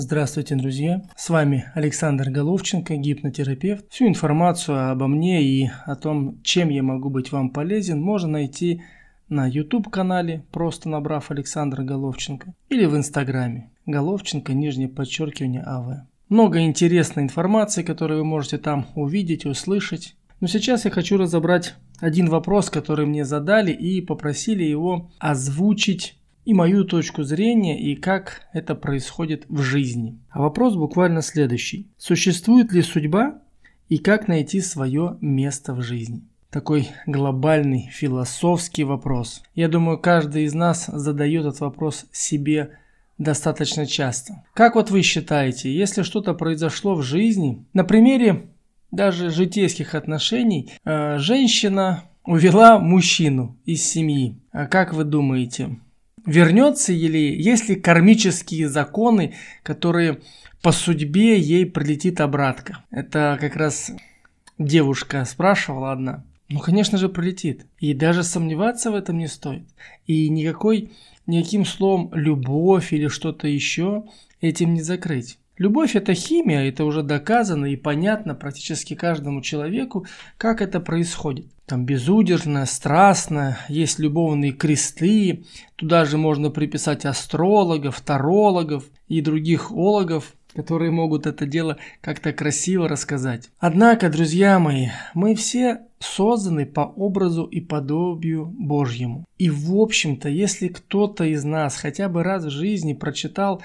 Здравствуйте, друзья! С вами Александр Головченко, гипнотерапевт. Всю информацию обо мне и о том, чем я могу быть вам полезен, можно найти на YouTube-канале, просто набрав Александра Головченко, или в Инстаграме Головченко, нижнее подчеркивание АВ. Много интересной информации, которую вы можете там увидеть, услышать. Но сейчас я хочу разобрать один вопрос, который мне задали и попросили его озвучить и мою точку зрения, и как это происходит в жизни. А вопрос буквально следующий. Существует ли судьба и как найти свое место в жизни? Такой глобальный философский вопрос. Я думаю, каждый из нас задает этот вопрос себе достаточно часто. Как вот вы считаете, если что-то произошло в жизни, на примере даже житейских отношений, э, женщина увела мужчину из семьи. А как вы думаете, вернется или есть ли кармические законы, которые по судьбе ей прилетит обратка? Это как раз девушка спрашивала одна. Ну, конечно же, прилетит. И даже сомневаться в этом не стоит. И никакой, никаким словом любовь или что-то еще этим не закрыть. Любовь – это химия, это уже доказано и понятно практически каждому человеку, как это происходит. Там безудержно, страстно, есть любовные кресты, туда же можно приписать астрологов, тарологов и других ологов, которые могут это дело как-то красиво рассказать. Однако, друзья мои, мы все созданы по образу и подобию Божьему. И в общем-то, если кто-то из нас хотя бы раз в жизни прочитал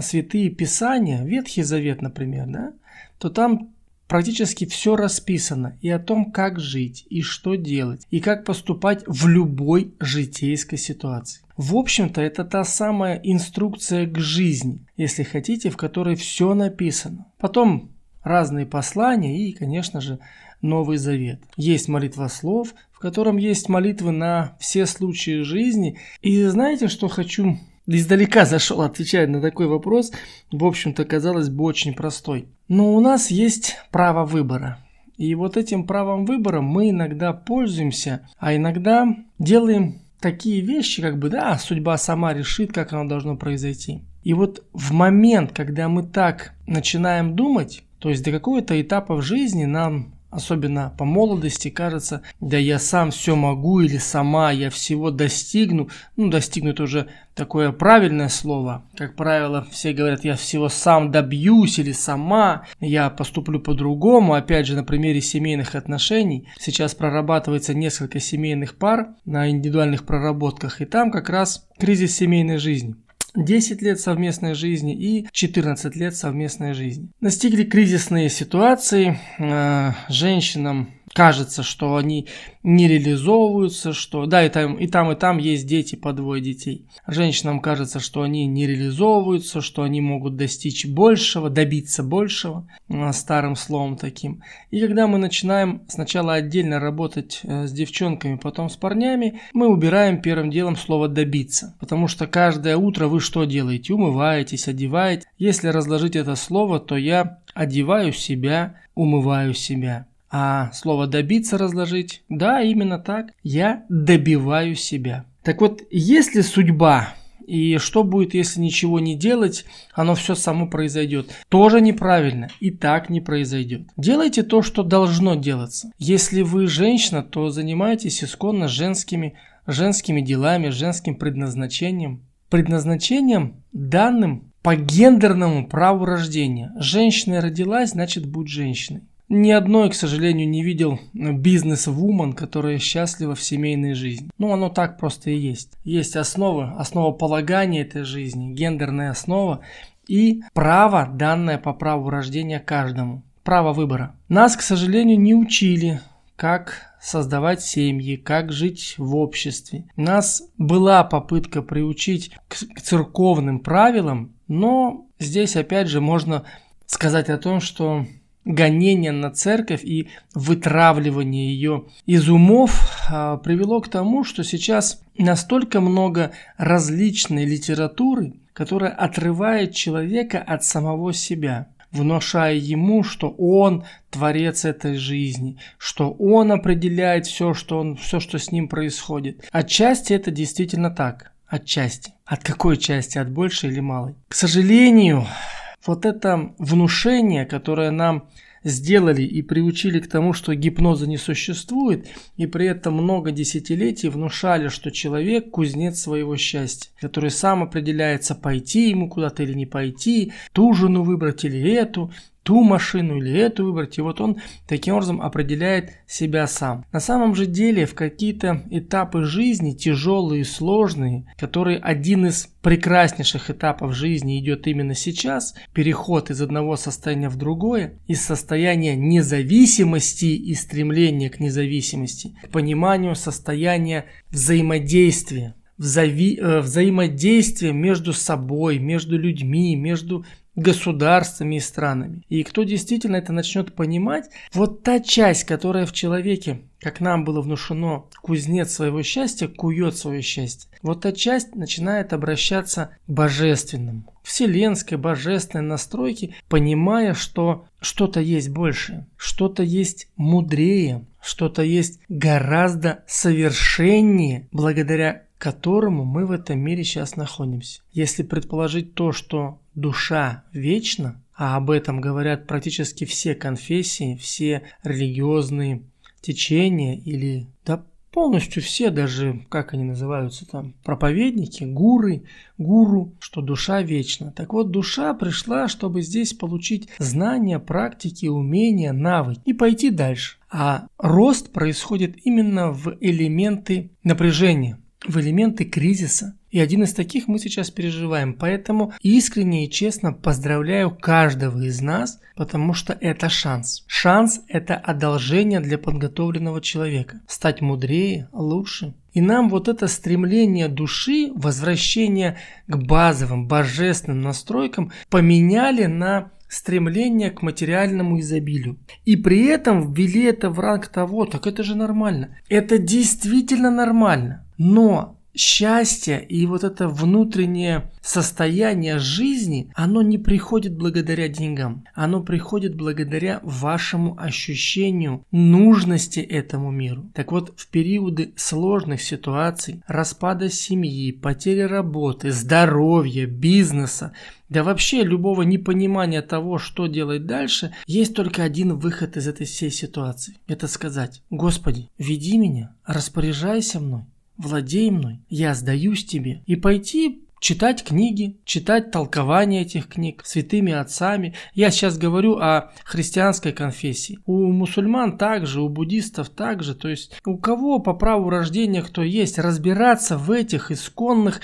святые писания, Ветхий Завет, например, да, то там практически все расписано и о том, как жить, и что делать, и как поступать в любой житейской ситуации. В общем-то, это та самая инструкция к жизни, если хотите, в которой все написано. Потом разные послания и, конечно же, Новый Завет. Есть молитва слов, в котором есть молитвы на все случаи жизни. И знаете, что хочу издалека зашел, отвечая на такой вопрос, в общем-то, казалось бы, очень простой. Но у нас есть право выбора. И вот этим правом выбора мы иногда пользуемся, а иногда делаем такие вещи, как бы, да, судьба сама решит, как оно должно произойти. И вот в момент, когда мы так начинаем думать, то есть до какого-то этапа в жизни нам особенно по молодости, кажется, да я сам все могу или сама, я всего достигну. Ну, достигнуть уже такое правильное слово. Как правило, все говорят, я всего сам добьюсь или сама, я поступлю по-другому. Опять же, на примере семейных отношений. Сейчас прорабатывается несколько семейных пар на индивидуальных проработках, и там как раз кризис семейной жизни. 10 лет совместной жизни и 14 лет совместной жизни. Настигли кризисные ситуации, э, женщинам кажется, что они не реализовываются, что да, и там, и там, и там есть дети по двое детей. Женщинам кажется, что они не реализовываются, что они могут достичь большего, добиться большего, а, старым словом таким. И когда мы начинаем сначала отдельно работать э, с девчонками, потом с парнями, мы убираем первым делом слово «добиться». Потому что каждое утро вы что делаете? Умываетесь, одеваете. Если разложить это слово, то я одеваю себя, умываю себя. А слово «добиться» разложить, да, именно так, я добиваю себя. Так вот, если судьба и что будет, если ничего не делать, оно все само произойдет. Тоже неправильно. И так не произойдет. Делайте то, что должно делаться. Если вы женщина, то занимайтесь исконно женскими, женскими делами, женским предназначением. Предназначением данным по гендерному праву рождения. Женщина родилась, значит будет женщиной. Ни одной, к сожалению, не видел бизнес-вумен, которая счастлива в семейной жизни. Ну, оно так просто и есть. Есть основы, основополагания этой жизни, гендерная основа и право, данное по праву рождения каждому. Право выбора. Нас, к сожалению, не учили, как создавать семьи, как жить в обществе. У нас была попытка приучить к церковным правилам, но здесь опять же можно сказать о том, что гонение на церковь и вытравливание ее из умов а, привело к тому, что сейчас настолько много различной литературы, которая отрывает человека от самого себя внушая ему, что он творец этой жизни, что он определяет все, что, он, все, что с ним происходит. Отчасти это действительно так. Отчасти. От какой части? От большей или малой? К сожалению, вот это внушение, которое нам сделали и приучили к тому, что гипноза не существует, и при этом много десятилетий внушали, что человек кузнец своего счастья, который сам определяется, пойти ему куда-то или не пойти, ту жену выбрать или эту, ту машину или эту выбрать. И вот он таким образом определяет себя сам. На самом же деле в какие-то этапы жизни, тяжелые и сложные, которые один из прекраснейших этапов жизни идет именно сейчас, переход из одного состояния в другое, из состояния независимости и стремления к независимости, к пониманию состояния взаимодействия, взави, э, взаимодействия между собой, между людьми, между государствами и странами. И кто действительно это начнет понимать, вот та часть, которая в человеке, как нам было внушено, кузнец своего счастья, кует свое счастье, вот та часть начинает обращаться к божественному, вселенской, божественной настройке, понимая, что что-то есть большее, что-то есть мудрее, что-то есть гораздо совершеннее, благодаря которому мы в этом мире сейчас находимся. Если предположить то, что душа вечна, а об этом говорят практически все конфессии, все религиозные течения или да полностью все, даже как они называются там, проповедники, гуры, гуру, что душа вечна. Так вот, душа пришла, чтобы здесь получить знания, практики, умения, навыки и пойти дальше. А рост происходит именно в элементы напряжения в элементы кризиса. И один из таких мы сейчас переживаем. Поэтому искренне и честно поздравляю каждого из нас, потому что это шанс. Шанс – это одолжение для подготовленного человека. Стать мудрее, лучше. И нам вот это стремление души, возвращение к базовым, божественным настройкам поменяли на стремление к материальному изобилию. И при этом ввели это в ранг того, так это же нормально. Это действительно нормально. Но счастье и вот это внутреннее состояние жизни, оно не приходит благодаря деньгам. Оно приходит благодаря вашему ощущению нужности этому миру. Так вот, в периоды сложных ситуаций, распада семьи, потери работы, здоровья, бизнеса, да вообще любого непонимания того, что делать дальше, есть только один выход из этой всей ситуации. Это сказать, Господи, веди меня, распоряжайся мной, владей мной, я сдаюсь тебе. И пойти читать книги, читать толкования этих книг святыми отцами. Я сейчас говорю о христианской конфессии. У мусульман также, у буддистов также. То есть у кого по праву рождения кто есть, разбираться в этих исконных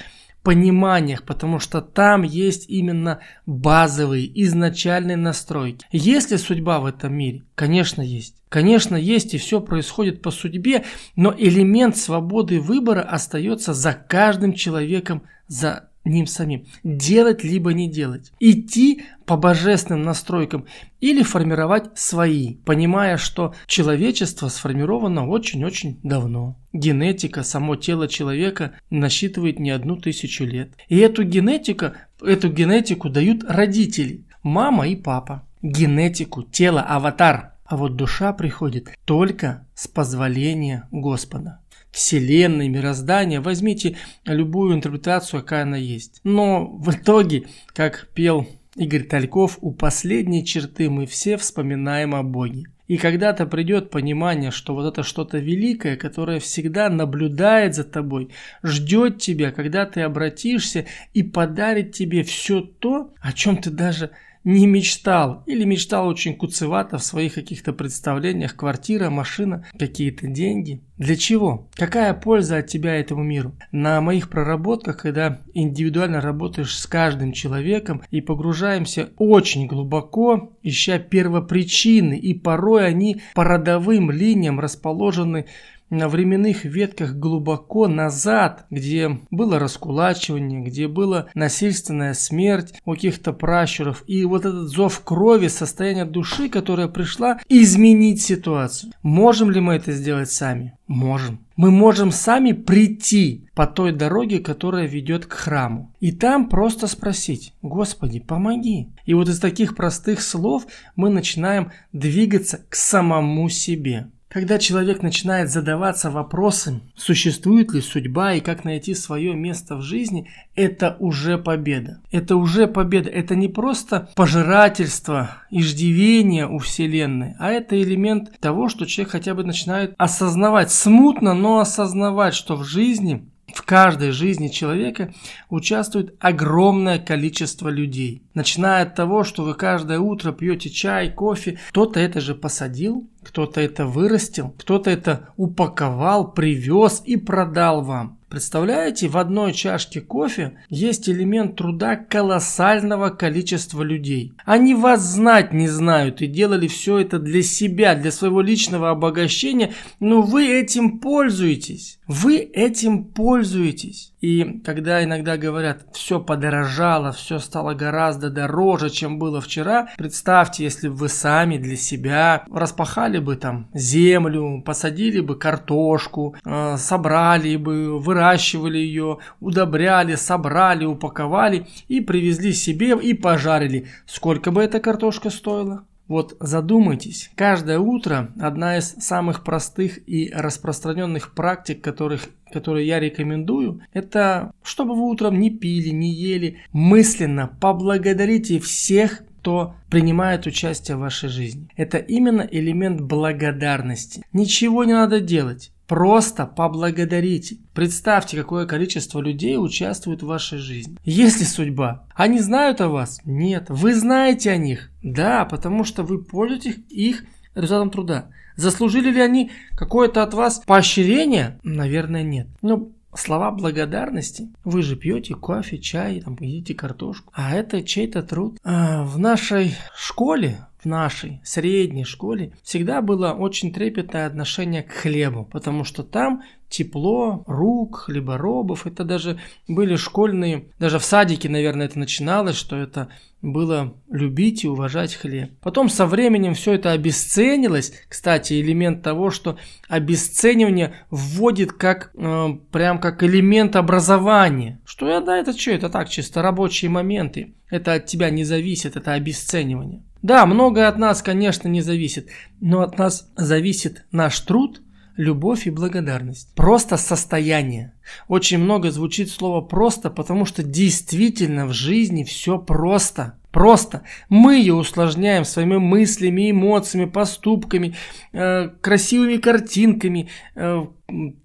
пониманиях, потому что там есть именно базовые, изначальные настройки. Есть ли судьба в этом мире? Конечно, есть. Конечно, есть и все происходит по судьбе, но элемент свободы выбора остается за каждым человеком, за ним самим. Делать либо не делать. Идти по божественным настройкам или формировать свои, понимая, что человечество сформировано очень-очень давно. Генетика, само тело человека насчитывает не одну тысячу лет. И эту генетику, эту генетику дают родители, мама и папа. Генетику, тело, аватар. А вот душа приходит только с позволения Господа. Вселенной, мироздания. Возьмите любую интерпретацию, какая она есть. Но в итоге, как пел Игорь Тальков, у последней черты мы все вспоминаем о Боге. И когда-то придет понимание, что вот это что-то великое, которое всегда наблюдает за тобой, ждет тебя, когда ты обратишься и подарит тебе все то, о чем ты даже не мечтал или мечтал очень куцевато в своих каких-то представлениях, квартира, машина, какие-то деньги. Для чего? Какая польза от тебя этому миру? На моих проработках, когда индивидуально работаешь с каждым человеком и погружаемся очень глубоко, ища первопричины, и порой они по родовым линиям расположены на временных ветках глубоко назад, где было раскулачивание, где была насильственная смерть у каких-то пращуров, и вот этот зов крови, состояние души, которая пришла изменить ситуацию. Можем ли мы это сделать сами? Можем. Мы можем сами прийти по той дороге, которая ведет к храму. И там просто спросить, Господи, помоги. И вот из таких простых слов мы начинаем двигаться к самому себе. Когда человек начинает задаваться вопросом, существует ли судьба и как найти свое место в жизни, это уже победа. Это уже победа. Это не просто пожирательство, иждивение у Вселенной, а это элемент того, что человек хотя бы начинает осознавать, смутно, но осознавать, что в жизни в каждой жизни человека участвует огромное количество людей. Начиная от того, что вы каждое утро пьете чай, кофе, кто-то это же посадил, кто-то это вырастил, кто-то это упаковал, привез и продал вам. Представляете, в одной чашке кофе есть элемент труда колоссального количества людей. Они вас знать не знают и делали все это для себя, для своего личного обогащения, но вы этим пользуетесь. Вы этим пользуетесь. И когда иногда говорят, все подорожало, все стало гораздо дороже, чем было вчера, представьте, если бы вы сами для себя распахали бы там землю, посадили бы картошку, э, собрали бы, выращивали ее, удобряли, собрали, упаковали и привезли себе и пожарили. Сколько бы эта картошка стоила? Вот задумайтесь, каждое утро одна из самых простых и распространенных практик, которых, которые я рекомендую, это чтобы вы утром не пили, не ели, мысленно поблагодарите всех, кто принимает участие в вашей жизни. Это именно элемент благодарности. Ничего не надо делать. Просто поблагодарите. Представьте, какое количество людей участвует в вашей жизни. Есть ли судьба? Они знают о вас? Нет. Вы знаете о них? Да, потому что вы пользуетесь их результатом труда. Заслужили ли они какое-то от вас поощрение? Наверное, нет. Но слова благодарности. Вы же пьете кофе, чай, там, едите картошку. А это чей-то труд. А в нашей школе в нашей средней школе всегда было очень трепетное отношение к хлебу, потому что там тепло рук, хлеборобов. Это даже были школьные, даже в садике, наверное, это начиналось, что это было любить и уважать хлеб. Потом со временем все это обесценилось. Кстати, элемент того, что обесценивание вводит как э, прям как элемент образования. Что я, да, это что, это так, чисто рабочие моменты. Это от тебя не зависит, это обесценивание. Да, многое от нас, конечно, не зависит, но от нас зависит наш труд, любовь и благодарность. Просто состояние. Очень много звучит слово «просто», потому что действительно в жизни все просто. Просто. Мы ее усложняем своими мыслями, эмоциями, поступками, э, красивыми картинками, э,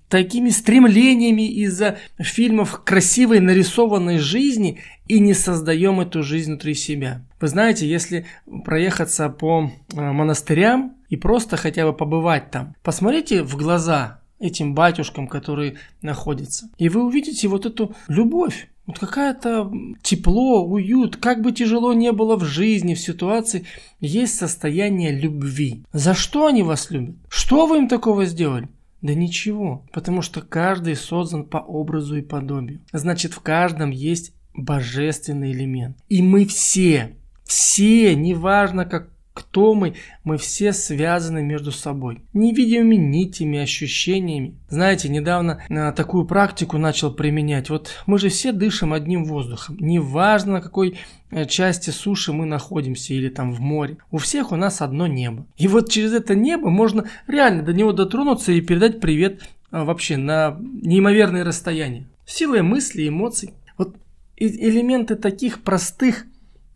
такими стремлениями из-за фильмов красивой нарисованной жизни и не создаем эту жизнь внутри себя. Вы знаете, если проехаться по э, монастырям и просто хотя бы побывать там, посмотрите в глаза этим батюшкам, которые находятся, и вы увидите вот эту любовь. Вот какая-то тепло, уют, как бы тяжело не было в жизни, в ситуации, есть состояние любви. За что они вас любят? Что вы им такого сделали? Да ничего, потому что каждый создан по образу и подобию. Значит, в каждом есть божественный элемент. И мы все, все, неважно как кто мы, мы все связаны между собой. Невидимыми нитями, ощущениями. Знаете, недавно а, такую практику начал применять. Вот мы же все дышим одним воздухом. Неважно, на какой э, части суши мы находимся или там в море. У всех у нас одно небо. И вот через это небо можно реально до него дотронуться и передать привет а, вообще на неимоверные расстояния. Силой мысли, эмоций. Вот элементы таких простых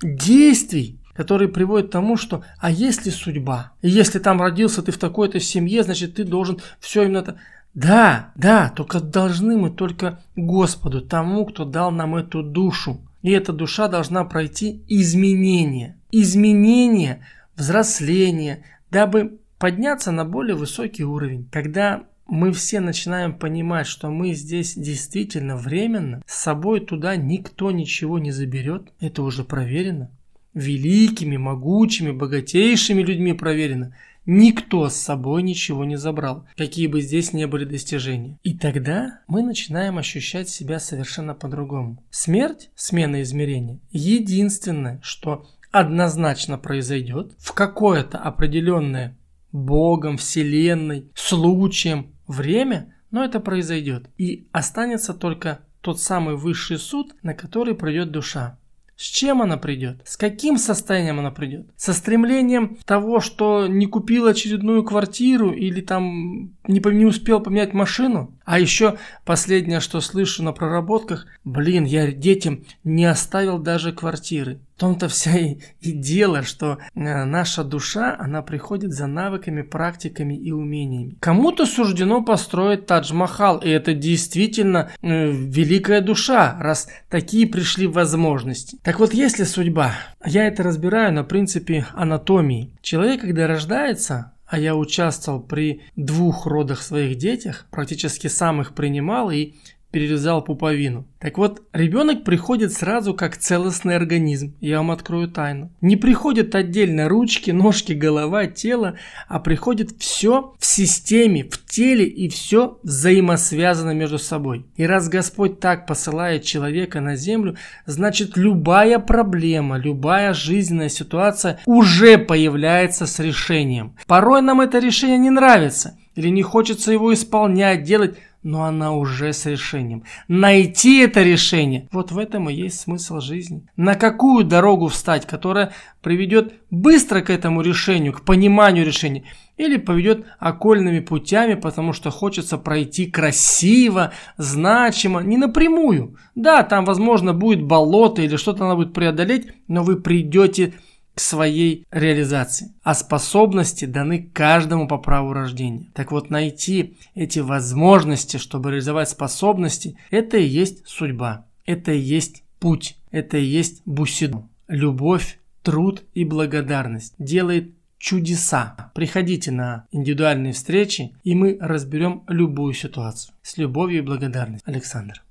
действий который приводит к тому, что а если судьба? И если там родился ты в такой-то семье, значит ты должен все именно это... Да, да, только должны мы только Господу, тому, кто дал нам эту душу. И эта душа должна пройти изменения. Изменения, взросление, дабы подняться на более высокий уровень. Когда мы все начинаем понимать, что мы здесь действительно временно, с собой туда никто ничего не заберет, это уже проверено великими, могучими, богатейшими людьми проверено. Никто с собой ничего не забрал, какие бы здесь не были достижения. И тогда мы начинаем ощущать себя совершенно по-другому. Смерть, смена измерения, единственное, что однозначно произойдет в какое-то определенное Богом, Вселенной, случаем время, но это произойдет. И останется только тот самый высший суд, на который придет душа. С чем она придет? С каким состоянием она придет? Со стремлением того, что не купил очередную квартиру или там не, не успел поменять машину? А еще последнее, что слышу на проработках, блин, я детям не оставил даже квартиры. Том-то вся и, и дело, что э, наша душа, она приходит за навыками, практиками и умениями. Кому-то суждено построить Тадж-Махал, и это действительно э, великая душа, раз такие пришли возможности. Так вот, если судьба, я это разбираю на принципе анатомии. Человек, когда рождается, а я участвовал при двух родах своих детях, практически сам их принимал и перерезал пуповину. Так вот, ребенок приходит сразу как целостный организм. Я вам открою тайну. Не приходят отдельно ручки, ножки, голова, тело, а приходит все в системе, в теле и все взаимосвязано между собой. И раз Господь так посылает человека на землю, значит любая проблема, любая жизненная ситуация уже появляется с решением. Порой нам это решение не нравится или не хочется его исполнять, делать, но она уже с решением. Найти это решение, вот в этом и есть смысл жизни. На какую дорогу встать, которая приведет быстро к этому решению, к пониманию решения, или поведет окольными путями, потому что хочется пройти красиво, значимо, не напрямую. Да, там, возможно, будет болото или что-то надо будет преодолеть, но вы придете к своей реализации. А способности даны каждому по праву рождения. Так вот, найти эти возможности, чтобы реализовать способности, это и есть судьба. Это и есть путь. Это и есть бусиду. Любовь, труд и благодарность делает чудеса. Приходите на индивидуальные встречи, и мы разберем любую ситуацию. С любовью и благодарностью. Александр.